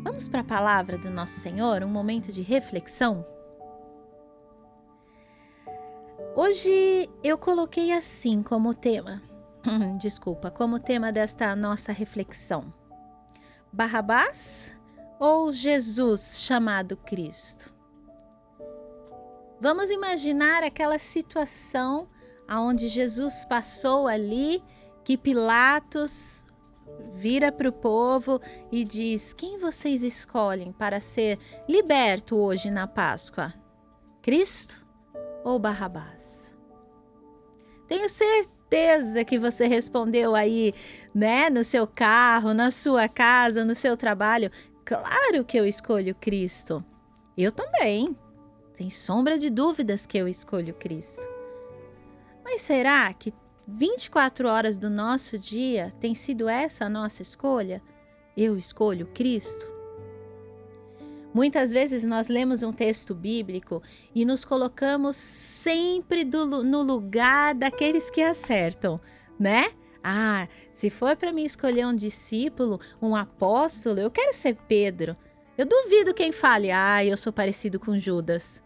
Vamos para a palavra do nosso Senhor, um momento de reflexão? Hoje eu coloquei assim como tema, desculpa, como tema desta nossa reflexão: Barrabás ou Jesus chamado Cristo? Vamos imaginar aquela situação aonde Jesus passou ali, que Pilatos vira para o povo e diz: Quem vocês escolhem para ser liberto hoje na Páscoa? Cristo ou Barrabás? Tenho certeza que você respondeu aí, né, no seu carro, na sua casa, no seu trabalho. Claro que eu escolho Cristo. Eu também. Sem sombra de dúvidas que eu escolho Cristo. Mas será que 24 horas do nosso dia tem sido essa a nossa escolha? Eu escolho Cristo? Muitas vezes nós lemos um texto bíblico e nos colocamos sempre do, no lugar daqueles que acertam, né? Ah, se for para mim escolher um discípulo, um apóstolo, eu quero ser Pedro. Eu duvido quem fale, ah, eu sou parecido com Judas.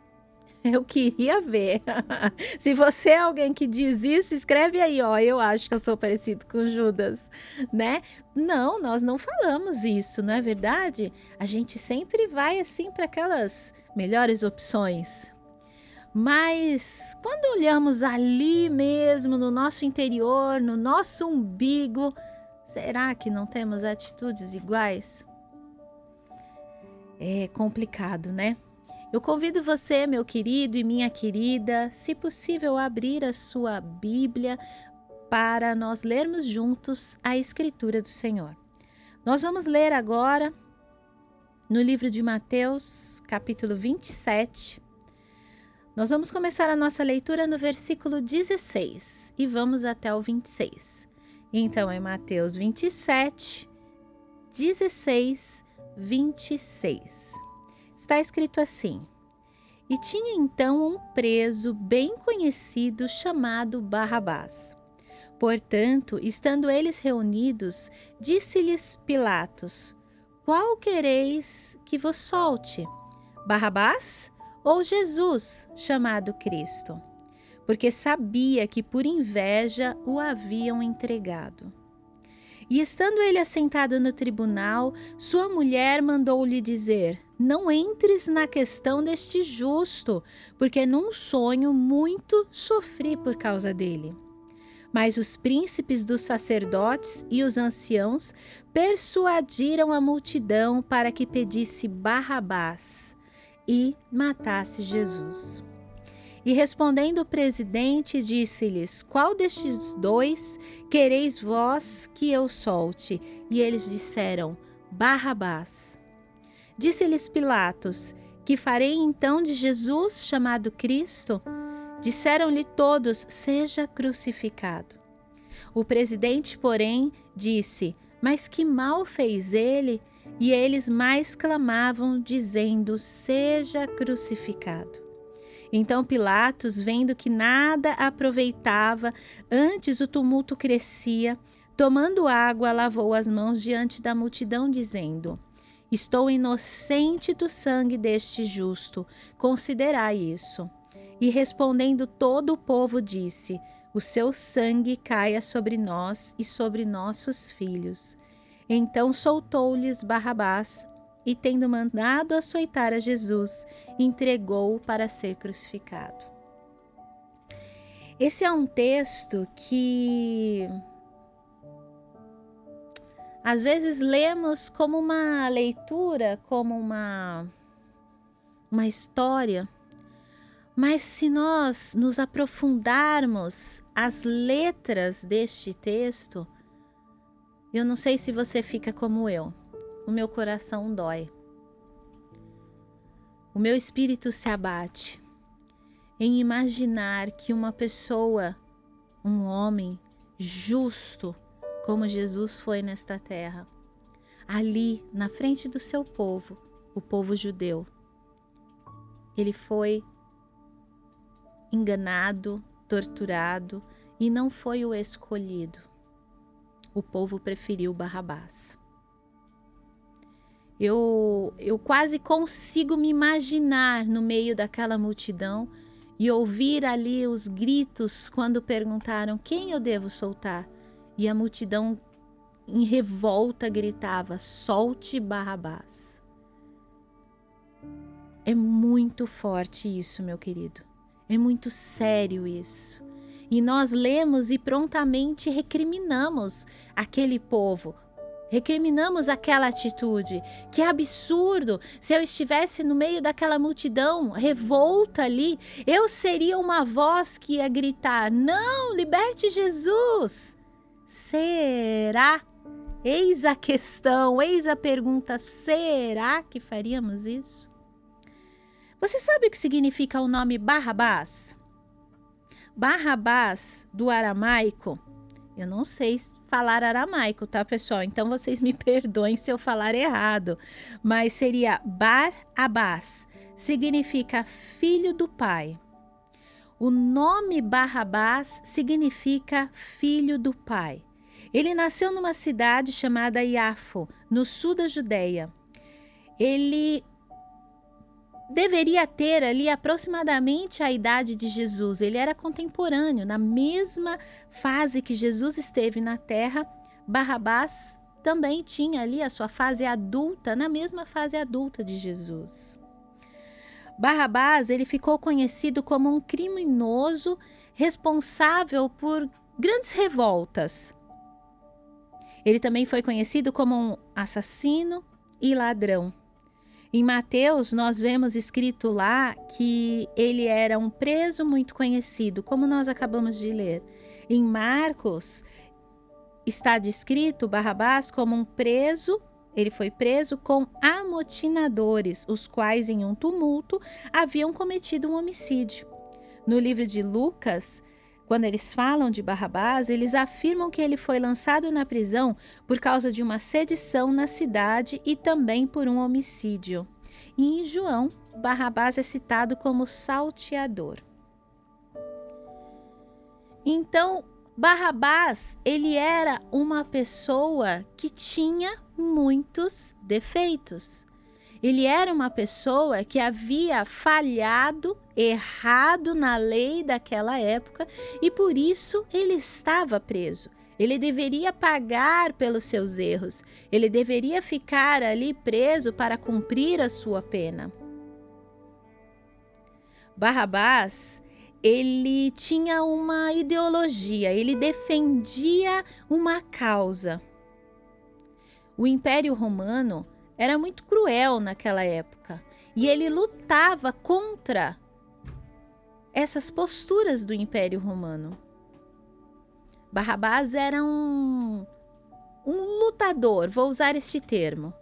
Eu queria ver. Se você é alguém que diz isso, escreve aí, ó. Eu acho que eu sou parecido com Judas, né? Não, nós não falamos isso, não é verdade? A gente sempre vai assim para aquelas melhores opções. Mas quando olhamos ali mesmo, no nosso interior, no nosso umbigo, será que não temos atitudes iguais? É complicado, né? Eu convido você, meu querido e minha querida, se possível, abrir a sua Bíblia para nós lermos juntos a Escritura do Senhor. Nós vamos ler agora no livro de Mateus, capítulo 27. Nós vamos começar a nossa leitura no versículo 16 e vamos até o 26. Então, é Mateus 27, 16, 26. Está escrito assim: E tinha então um preso bem conhecido chamado Barrabás. Portanto, estando eles reunidos, disse-lhes Pilatos: Qual quereis que vos solte? Barrabás ou Jesus, chamado Cristo? Porque sabia que por inveja o haviam entregado. E estando ele assentado no tribunal, sua mulher mandou-lhe dizer: Não entres na questão deste justo, porque num sonho muito sofri por causa dele. Mas os príncipes dos sacerdotes e os anciãos persuadiram a multidão para que pedisse Barrabás e matasse Jesus. E respondendo o presidente, disse-lhes: Qual destes dois quereis vós que eu solte? E eles disseram: Barrabás. Disse-lhes Pilatos: Que farei então de Jesus chamado Cristo? Disseram-lhe todos: Seja crucificado. O presidente, porém, disse: Mas que mal fez ele? E eles mais clamavam, dizendo: Seja crucificado. Então Pilatos, vendo que nada aproveitava, antes o tumulto crescia, tomando água, lavou as mãos diante da multidão, dizendo: Estou inocente do sangue deste justo, considerai isso. E respondendo todo o povo, disse: O seu sangue caia sobre nós e sobre nossos filhos. Então soltou-lhes Barrabás e, tendo mandado açoitar a Jesus, entregou-o para ser crucificado. Esse é um texto que às vezes lemos como uma leitura, como uma uma história, mas se nós nos aprofundarmos as letras deste texto, eu não sei se você fica como eu o meu coração dói. O meu espírito se abate em imaginar que uma pessoa, um homem justo, como Jesus foi nesta terra, ali na frente do seu povo, o povo judeu, ele foi enganado, torturado e não foi o escolhido. O povo preferiu Barrabás. Eu, eu quase consigo me imaginar no meio daquela multidão e ouvir ali os gritos quando perguntaram quem eu devo soltar. E a multidão em revolta gritava: solte Barrabás. É muito forte isso, meu querido. É muito sério isso. E nós lemos e prontamente recriminamos aquele povo, recriminamos aquela atitude. Que absurdo! Se eu estivesse no meio daquela multidão revolta ali, eu seria uma voz que ia gritar: Não, liberte Jesus! Será? Eis a questão, eis a pergunta: será que faríamos isso? Você sabe o que significa o nome Barrabás? Barrabás, do aramaico, eu não sei falar aramaico, tá, pessoal? Então vocês me perdoem se eu falar errado, mas seria Bar-Abás, significa filho do pai. O nome Barrabás significa filho do pai. Ele nasceu numa cidade chamada Iafo, no sul da Judéia. Ele deveria ter ali aproximadamente a idade de Jesus. Ele era contemporâneo, na mesma fase que Jesus esteve na terra, Barrabás também tinha ali a sua fase adulta, na mesma fase adulta de Jesus. Barrabás, ele ficou conhecido como um criminoso responsável por grandes revoltas. Ele também foi conhecido como um assassino e ladrão. Em Mateus, nós vemos escrito lá que ele era um preso muito conhecido, como nós acabamos de ler. Em Marcos, está descrito Barrabás como um preso ele foi preso com amotinadores, os quais, em um tumulto, haviam cometido um homicídio. No livro de Lucas, quando eles falam de Barrabás, eles afirmam que ele foi lançado na prisão por causa de uma sedição na cidade e também por um homicídio. E em João, Barrabás é citado como salteador. Então, Barrabás, ele era uma pessoa que tinha muitos defeitos. Ele era uma pessoa que havia falhado, errado na lei daquela época e por isso ele estava preso. Ele deveria pagar pelos seus erros. Ele deveria ficar ali preso para cumprir a sua pena. Barrabás, ele tinha uma ideologia, ele defendia uma causa. O Império Romano era muito cruel naquela época e ele lutava contra essas posturas do Império Romano. Barrabás era um, um lutador, vou usar este termo,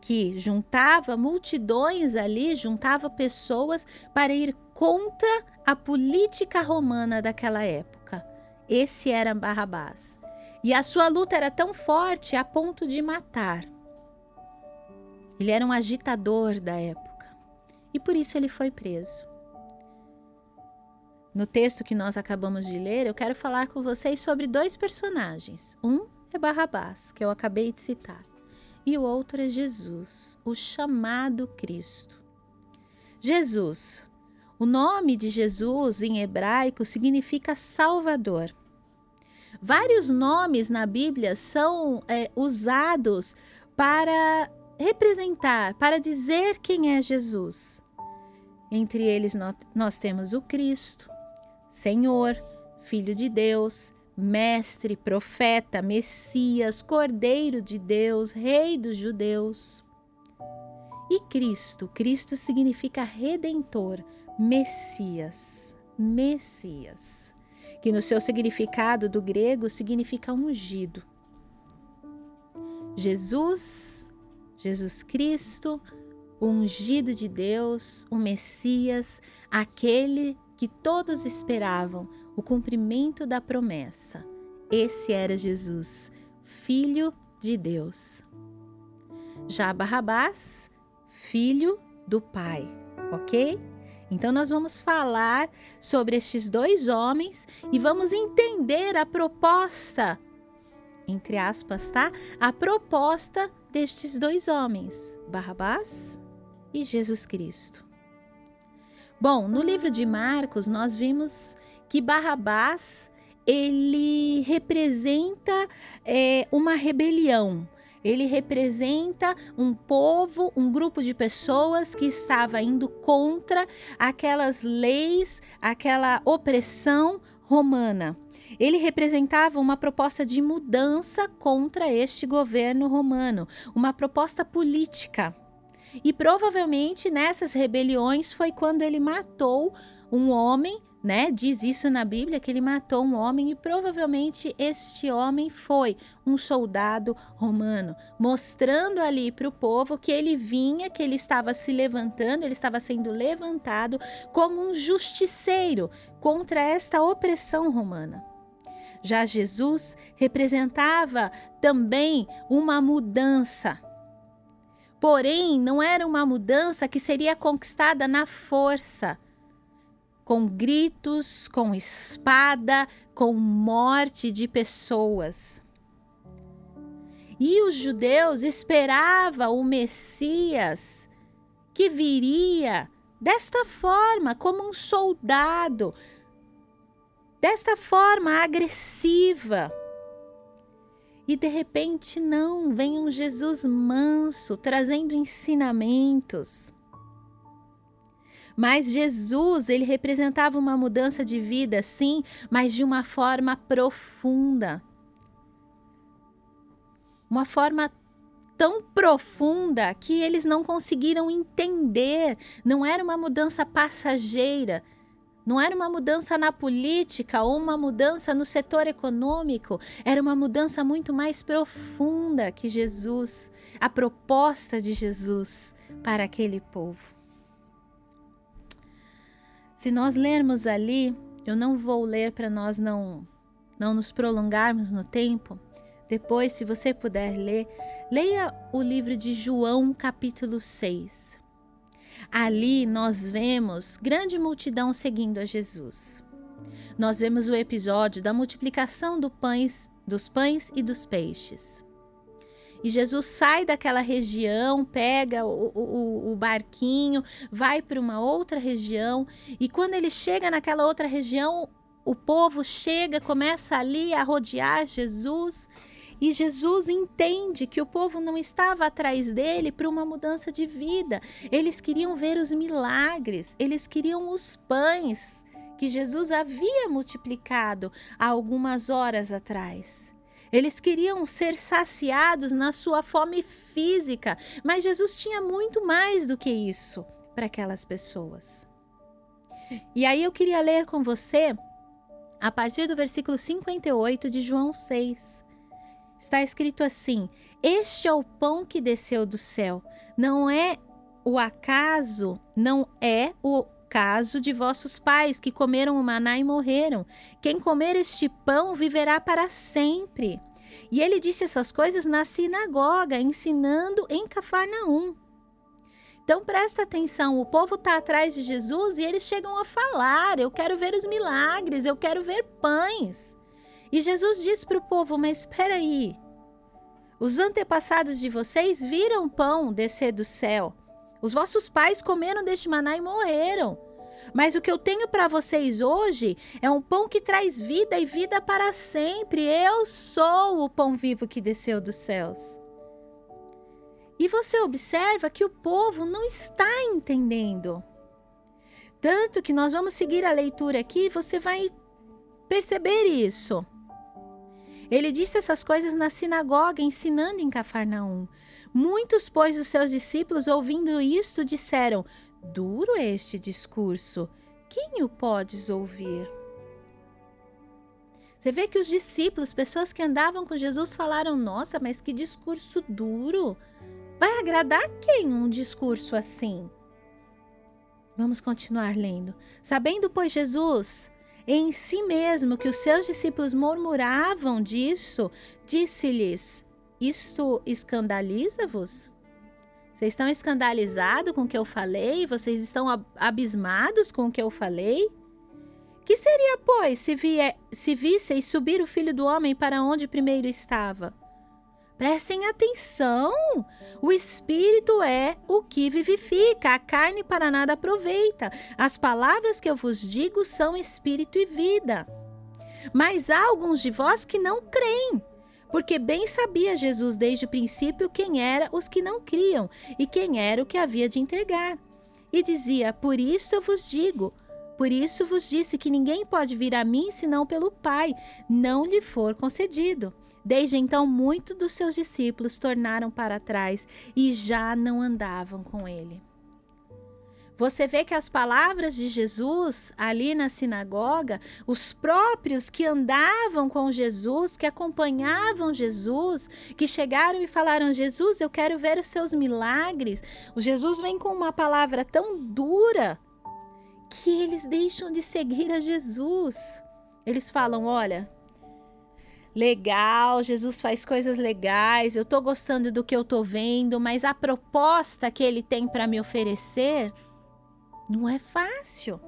que juntava multidões ali, juntava pessoas para ir contra a política romana daquela época. Esse era Barrabás. E a sua luta era tão forte a ponto de matar. Ele era um agitador da época e por isso ele foi preso. No texto que nós acabamos de ler, eu quero falar com vocês sobre dois personagens. Um é Barrabás, que eu acabei de citar, e o outro é Jesus, o chamado Cristo. Jesus. O nome de Jesus em hebraico significa Salvador. Vários nomes na Bíblia são é, usados para representar, para dizer quem é Jesus. Entre eles, nós temos o Cristo, Senhor, Filho de Deus, Mestre, Profeta, Messias, Cordeiro de Deus, Rei dos Judeus. E Cristo, Cristo significa Redentor, Messias, Messias, que no seu significado do grego significa ungido. Jesus, Jesus Cristo, o ungido de Deus, o Messias, aquele que todos esperavam o cumprimento da promessa. Esse era Jesus, Filho de Deus. Já Barrabás, filho do Pai, ok? Então, nós vamos falar sobre estes dois homens e vamos entender a proposta entre aspas, tá? A proposta destes dois homens, Barrabás e Jesus Cristo. Bom, no livro de Marcos nós vimos que Barrabás ele representa é, uma rebelião. Ele representa um povo, um grupo de pessoas que estava indo contra aquelas leis, aquela opressão romana. Ele representava uma proposta de mudança contra este governo romano, uma proposta política. E provavelmente nessas rebeliões foi quando ele matou um homem, né? Diz isso na Bíblia que ele matou um homem e provavelmente este homem foi um soldado romano, mostrando ali para o povo que ele vinha, que ele estava se levantando, ele estava sendo levantado como um justiceiro contra esta opressão romana. Já Jesus representava também uma mudança. Porém, não era uma mudança que seria conquistada na força, com gritos, com espada, com morte de pessoas. E os judeus esperavam o Messias que viria desta forma, como um soldado, desta forma agressiva. E de repente, não, vem um Jesus manso, trazendo ensinamentos. Mas Jesus, ele representava uma mudança de vida, sim, mas de uma forma profunda. Uma forma tão profunda que eles não conseguiram entender. Não era uma mudança passageira, não era uma mudança na política ou uma mudança no setor econômico, era uma mudança muito mais profunda que Jesus, a proposta de Jesus para aquele povo. Se nós lermos ali, eu não vou ler para nós não não nos prolongarmos no tempo. Depois, se você puder ler, leia o livro de João, capítulo 6. Ali nós vemos grande multidão seguindo a Jesus. Nós vemos o episódio da multiplicação do pães, dos pães e dos peixes. E Jesus sai daquela região, pega o, o, o barquinho, vai para uma outra região, e quando ele chega naquela outra região, o povo chega, começa ali a rodear Jesus e Jesus entende que o povo não estava atrás dele para uma mudança de vida. Eles queriam ver os milagres, eles queriam os pães que Jesus havia multiplicado há algumas horas atrás. Eles queriam ser saciados na sua fome física, mas Jesus tinha muito mais do que isso para aquelas pessoas. E aí eu queria ler com você a partir do versículo 58 de João 6 está escrito assim: Este é o pão que desceu do céu. Não é o acaso, não é o caso de vossos pais que comeram o maná e morreram. Quem comer este pão viverá para sempre. E ele disse essas coisas na sinagoga, ensinando em Cafarnaum. Então presta atenção, o povo está atrás de Jesus e eles chegam a falar: Eu quero ver os milagres, eu quero ver pães. E Jesus diz para o povo: Mas espera aí. Os antepassados de vocês viram pão descer do céu. Os vossos pais comeram deste maná e morreram. Mas o que eu tenho para vocês hoje é um pão que traz vida e vida para sempre. Eu sou o pão vivo que desceu dos céus. E você observa que o povo não está entendendo. Tanto que nós vamos seguir a leitura aqui, você vai perceber isso. Ele disse essas coisas na sinagoga, ensinando em Cafarnaum. Muitos, pois, dos seus discípulos, ouvindo isto, disseram: Duro este discurso, quem o podes ouvir? Você vê que os discípulos, pessoas que andavam com Jesus, falaram: Nossa, mas que discurso duro! Vai agradar quem um discurso assim? Vamos continuar lendo. Sabendo, pois, Jesus em si mesmo que os seus discípulos murmuravam disso, disse-lhes: Isto escandaliza-vos? Vocês estão escandalizados com o que eu falei? Vocês estão abismados com o que eu falei? Que seria, pois, se, vie, se subir o filho do homem para onde primeiro estava? Prestem atenção! O espírito é o que vivifica, a carne para nada aproveita. As palavras que eu vos digo são espírito e vida. Mas há alguns de vós que não creem. Porque bem sabia Jesus desde o princípio quem era os que não criam e quem era o que havia de entregar. E dizia: Por isso eu vos digo, por isso vos disse que ninguém pode vir a mim senão pelo Pai, não lhe for concedido. Desde então, muitos dos seus discípulos tornaram para trás e já não andavam com ele. Você vê que as palavras de Jesus ali na sinagoga, os próprios que andavam com Jesus, que acompanhavam Jesus, que chegaram e falaram: Jesus, eu quero ver os seus milagres. O Jesus vem com uma palavra tão dura que eles deixam de seguir a Jesus. Eles falam: olha, legal, Jesus faz coisas legais, eu tô gostando do que eu tô vendo, mas a proposta que ele tem para me oferecer não é fácil.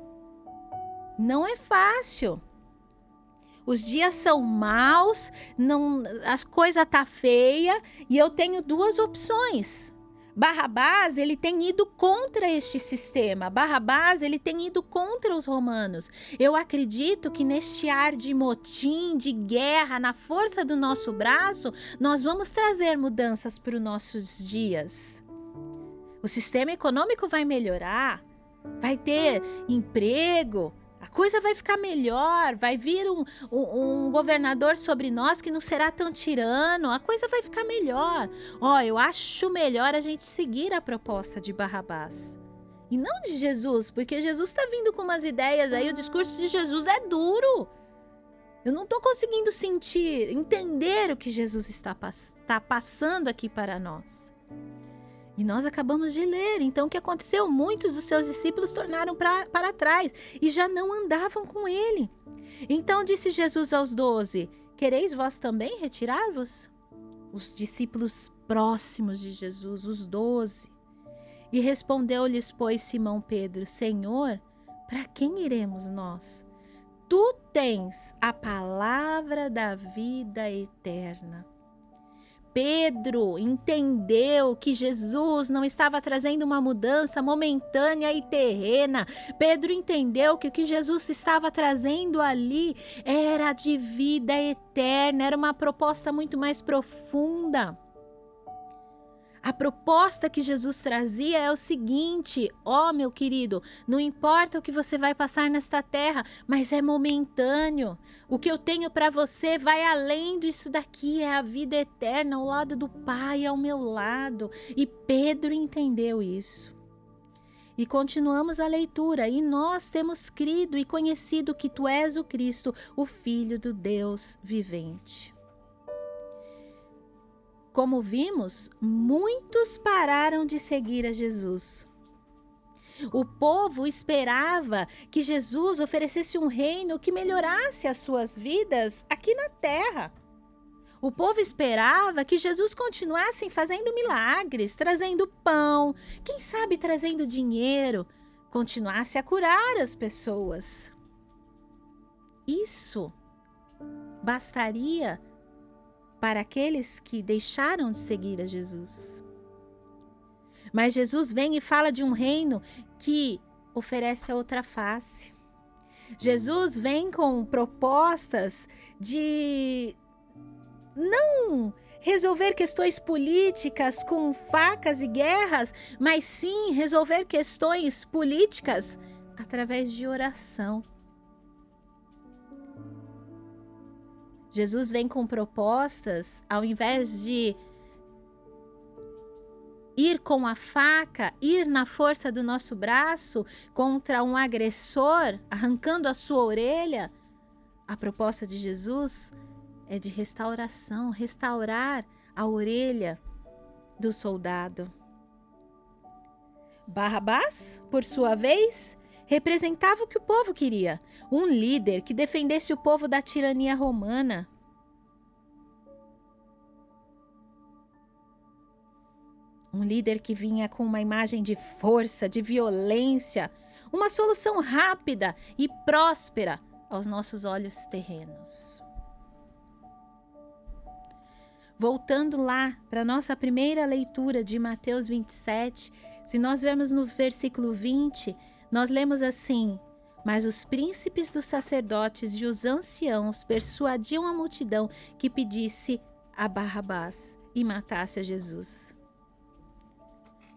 Não é fácil. Os dias são maus, não, as coisas tá feia e eu tenho duas opções. Barrabás, ele tem ido contra este sistema. Barrabás, ele tem ido contra os romanos. Eu acredito que neste ar de motim, de guerra, na força do nosso braço, nós vamos trazer mudanças para os nossos dias. O sistema econômico vai melhorar, vai ter emprego, a coisa vai ficar melhor, vai vir um, um, um, governador sobre nós que não será tão tirano, a coisa vai ficar melhor. Ó, oh, eu acho melhor a gente seguir a proposta de Barrabás. E não de Jesus, porque Jesus está vindo com umas ideias aí, o discurso de Jesus é duro. Eu não estou conseguindo sentir, entender o que Jesus está, está passando aqui para nós. E nós acabamos de ler. Então, o que aconteceu? Muitos dos seus discípulos tornaram pra, para trás e já não andavam com ele. Então disse Jesus aos doze: Quereis vós também retirar-vos? Os discípulos próximos de Jesus, os doze. E respondeu-lhes, pois, Simão Pedro: Senhor, para quem iremos nós? Tu tens a palavra da vida eterna. Pedro entendeu que Jesus não estava trazendo uma mudança momentânea e terrena. Pedro entendeu que o que Jesus estava trazendo ali era de vida eterna, era uma proposta muito mais profunda. A proposta que Jesus trazia é o seguinte: ó, oh, meu querido, não importa o que você vai passar nesta terra, mas é momentâneo. O que eu tenho para você vai além disso daqui, é a vida eterna ao lado do Pai, ao meu lado. E Pedro entendeu isso. E continuamos a leitura, e nós temos crido e conhecido que tu és o Cristo, o Filho do Deus vivente. Como vimos, muitos pararam de seguir a Jesus. O povo esperava que Jesus oferecesse um reino que melhorasse as suas vidas aqui na terra. O povo esperava que Jesus continuasse fazendo milagres, trazendo pão, quem sabe trazendo dinheiro, continuasse a curar as pessoas. Isso bastaria para aqueles que deixaram de seguir a Jesus. Mas Jesus vem e fala de um reino que oferece a outra face. Jesus vem com propostas de não resolver questões políticas com facas e guerras, mas sim resolver questões políticas através de oração. Jesus vem com propostas, ao invés de ir com a faca, ir na força do nosso braço contra um agressor, arrancando a sua orelha. A proposta de Jesus é de restauração, restaurar a orelha do soldado. Barrabás, por sua vez, representava o que o povo queria: um líder que defendesse o povo da tirania romana. Um líder que vinha com uma imagem de força, de violência, uma solução rápida e próspera aos nossos olhos terrenos. Voltando lá para nossa primeira leitura de Mateus 27, se nós vemos no versículo 20, nós lemos assim: Mas os príncipes dos sacerdotes e os anciãos persuadiam a multidão que pedisse a Barrabás e matasse a Jesus.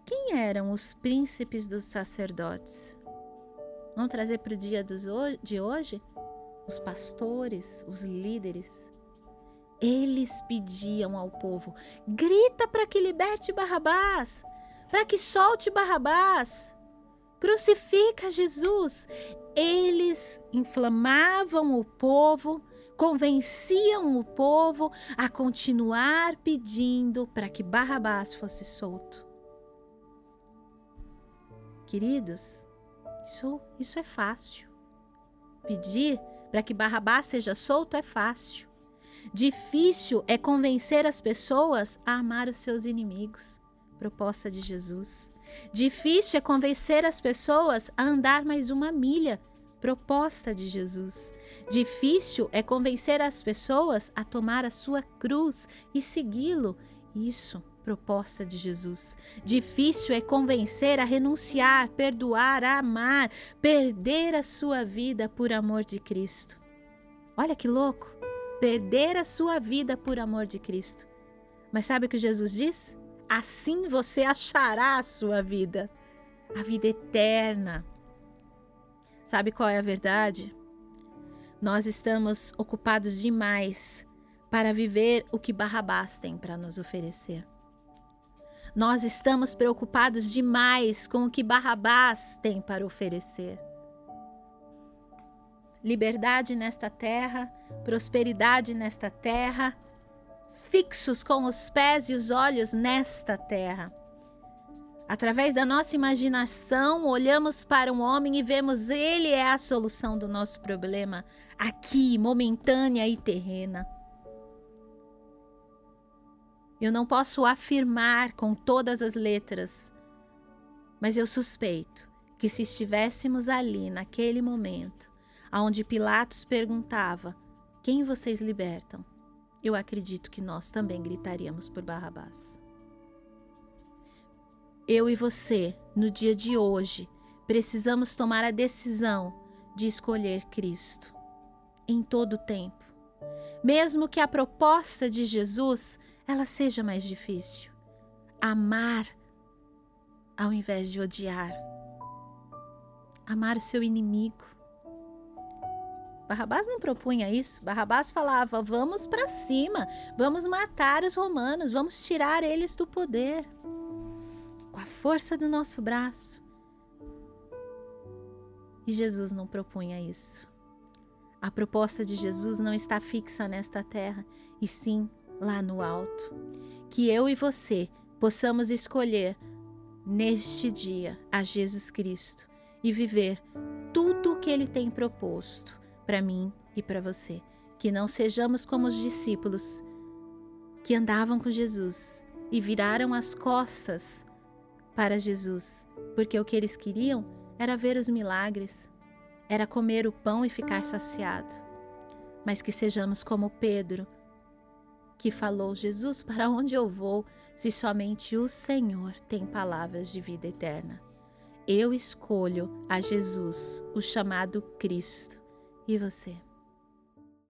Quem eram os príncipes dos sacerdotes? Vamos trazer para o dia de hoje? Os pastores, os líderes. Eles pediam ao povo: grita para que liberte Barrabás, para que solte Barrabás, crucifica Jesus. Eles inflamavam o povo, convenciam o povo a continuar pedindo para que Barrabás fosse solto. Queridos, isso, isso é fácil. Pedir para que Barrabás seja solto é fácil. Difícil é convencer as pessoas a amar os seus inimigos. Proposta de Jesus. Difícil é convencer as pessoas a andar mais uma milha. Proposta de Jesus. Difícil é convencer as pessoas a tomar a sua cruz e segui-lo. Isso, proposta de Jesus. Difícil é convencer a renunciar, perdoar, a amar, perder a sua vida por amor de Cristo. Olha que louco! perder a sua vida por amor de Cristo. Mas sabe o que Jesus diz? Assim você achará a sua vida, a vida eterna. Sabe qual é a verdade? Nós estamos ocupados demais para viver o que Barrabás tem para nos oferecer. Nós estamos preocupados demais com o que Barrabás tem para oferecer liberdade nesta terra, prosperidade nesta terra, fixos com os pés e os olhos nesta terra. Através da nossa imaginação, olhamos para um homem e vemos ele é a solução do nosso problema, aqui, momentânea e terrena. Eu não posso afirmar com todas as letras, mas eu suspeito que se estivéssemos ali naquele momento, aonde Pilatos perguntava: Quem vocês libertam? Eu acredito que nós também gritaríamos por Barrabás. Eu e você, no dia de hoje, precisamos tomar a decisão de escolher Cristo em todo o tempo. Mesmo que a proposta de Jesus ela seja mais difícil. Amar ao invés de odiar. Amar o seu inimigo Barrabás não propunha isso. Barrabás falava: vamos para cima, vamos matar os romanos, vamos tirar eles do poder. Com a força do nosso braço. E Jesus não propunha isso. A proposta de Jesus não está fixa nesta terra, e sim lá no alto. Que eu e você possamos escolher neste dia a Jesus Cristo e viver tudo o que ele tem proposto para mim e para você. Que não sejamos como os discípulos que andavam com Jesus e viraram as costas para Jesus, porque o que eles queriam era ver os milagres, era comer o pão e ficar saciado. Mas que sejamos como Pedro, que falou: Jesus, para onde eu vou, se somente o Senhor tem palavras de vida eterna? Eu escolho a Jesus, o chamado Cristo e você?